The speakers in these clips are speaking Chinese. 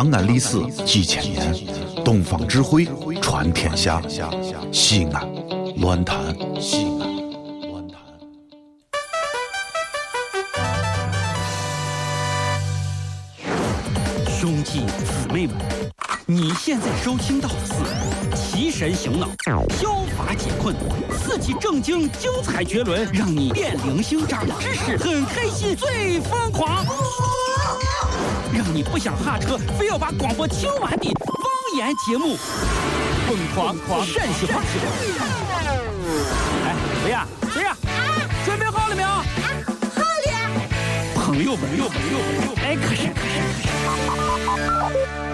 长安历史几千年，东方智慧传天下。西安，乱谈西安，乱谈。兄弟姊妹们，你现在收听到的是《提神醒脑、消乏解困、刺激正经、精彩绝伦》，让你变零星长知识，很开心，最疯狂，让你不想下车，非要把广播听完的方言节目，疯狂狂陕西话。哎，谁呀？谁呀？准备好了没有？好了，朋友们，朋友们，朋友们，哎，可是可是可是。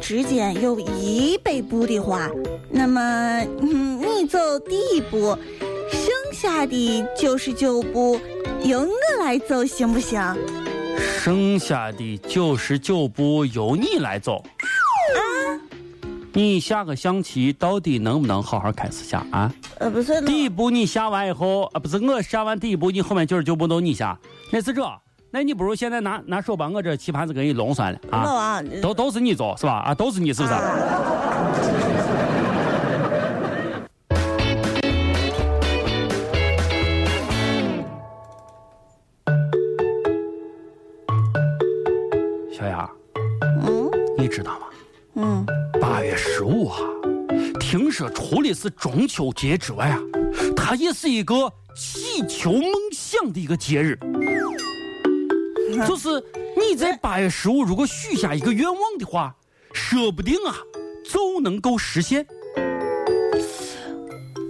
之间有一百步的话，那么嗯，你走第一步，剩下的九十九步由我来走，行不行？剩下的九十九步由你来走。啊你下个象棋到底能不能好好开始下啊？呃，不是，第一步你下完以后啊，不是我下完第一步，你后面九十九步都你下，那是这，那你不如现在拿拿手把我这棋盘子给你弄算了老啊，王，都都是你走是吧？啊，都是你是不是？小雅，嗯你知道吗？嗯，八月十五啊，听说除了是中秋节之外啊，它也是一个祈求梦想的一个节日。就是你在八月十五如果许下一个愿望的话，说不定啊就能够实现。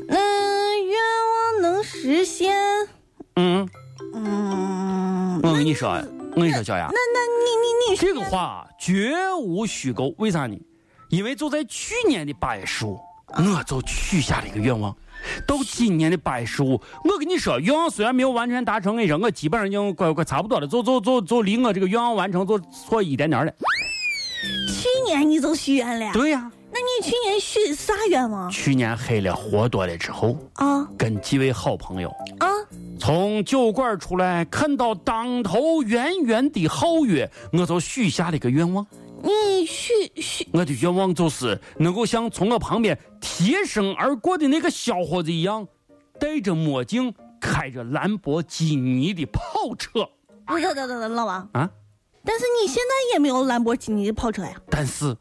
那愿望能实现？嗯，嗯，我跟你说，我跟你说，小雅，那那你你你这个话啊绝无虚构。为啥呢？因为就在去年的八月十五，我就许下了一个愿望。到今年的八月十五，我跟你说，愿望虽然没有完全达成，跟你说，我基本上已经快快差不多了，就就就就离我这个愿望完成就错一点点了。去年你就许愿了？对呀、那你去年许啥愿望去年黑了活多了之后，啊跟几位好朋友啊？从酒馆出来，看到当头圆圆的皓月，我就许下了一个愿望。你许许我的愿望就是能够像从我旁边贴身而过的那个小伙子一样，戴着墨镜，开着兰博基尼的跑车等等等等，老王，啊！但是你现在也没有兰博基尼的跑车呀？但是，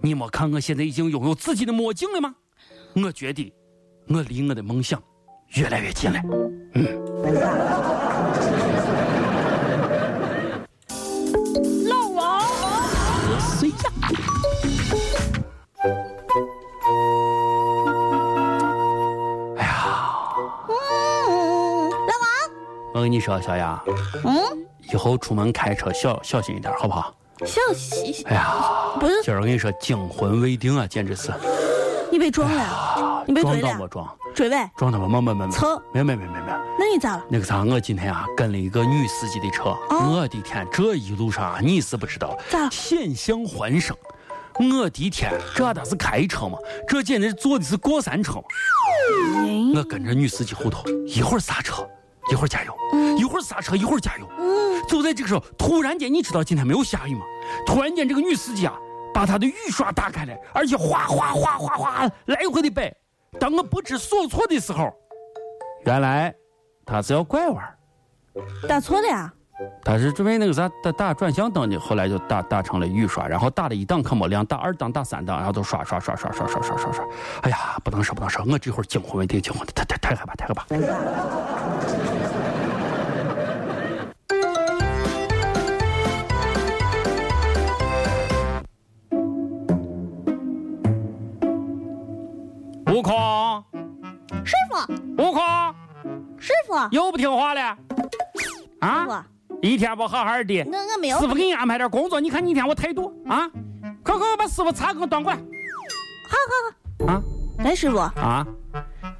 你没看我现在已经拥有自己的墨镜了吗？我觉得我离我的梦想越来越近了。老哎呀，嗯，老王，我跟你说，小杨，嗯，以后出门开车小小心一点，好不好？小心，哎呀，不是。今儿我跟你说，惊魂未定啊，简直是。你被撞了，你被撞到没撞？追尾，撞到没？没没没没蹭，没没没没没。那你咋了？那个啥，我今天啊跟了一个女司机的车，哦我的天，这一路上啊你是不知道咋，险象环生。我的天，这他是开车吗？这简直坐的是过山车。嗯我跟着女司机后头，一会儿刹车，一会儿加油，一会儿刹车，一会儿加油。嗯，就在这个时候，突然间，你知道今天没有下雨吗？突然间，这个女司机啊，把她的雨刷打开了，而且哗哗哗哗哗来回的摆。当我不知所措的时候，原来他是要拐弯儿，打错了呀？他是准备那个啥打打转向灯的，后来就打打成了雨刷，然后打了一档可没亮，打二档打三档，然后都刷刷刷刷刷刷刷刷刷。哎呀，不能说不能说，我这会儿惊魂未定，惊魂的太太太害怕太害怕。又不听话了？啊？我一天不好好的，那我没有师傅给你安排点工作，你看你一天我态度啊？快快把师傅茶给我端过来好好好，啊来师傅，啊！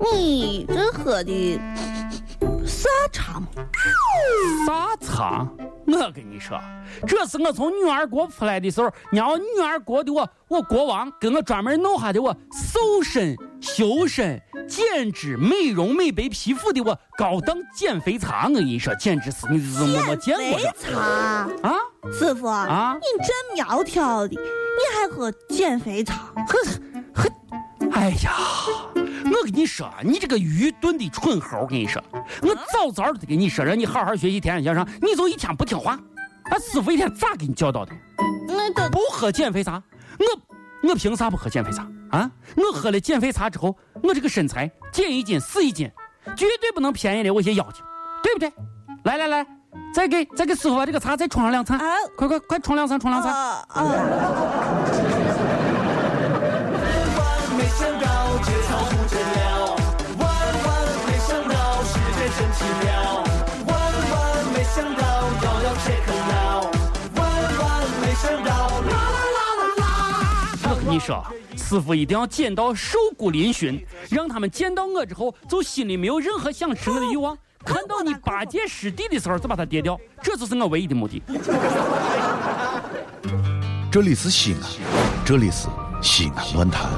你这喝的啥茶嘛？啥茶？我跟你说，这是我从女儿国出来的时候，让我女儿国的我我国王给我专门弄下的我瘦身、修身、减脂、美容、美白皮肤的我高档减肥茶。我跟你说，简直是你是我没见过肥的茶，啊！师傅啊你真苗条的，你还喝减肥茶？呵呵，哎呀，我跟你说，你这个愚钝的蠢猴，我跟你说，我早早的跟你说，让你好好学习天天向上，你就一天不听话，俺师傅一天咋给你教导的？那都不喝减肥茶，我我凭啥不喝减肥茶啊？我喝了减肥茶之后，我这个身材减一斤是一斤，绝对不能便宜了我些妖精，对不对？来来来，再给再给师傅把这个茶再冲上两餐，啊快快快冲两餐，冲两餐。啊啊！万没想到这场不真了，万万没想到世界真奇妙，万万没想到遥遥切克闹，万万没想到啦啦啦啦啦。我跟你说，师傅一定要剪到瘦骨嶙峋，让他们见到我之后，就心里没有任何想吃我的欲望。看到你八戒师弟的时候，就把他跌掉，这就是我唯一的目的。这里是西安，这里是西安论坛。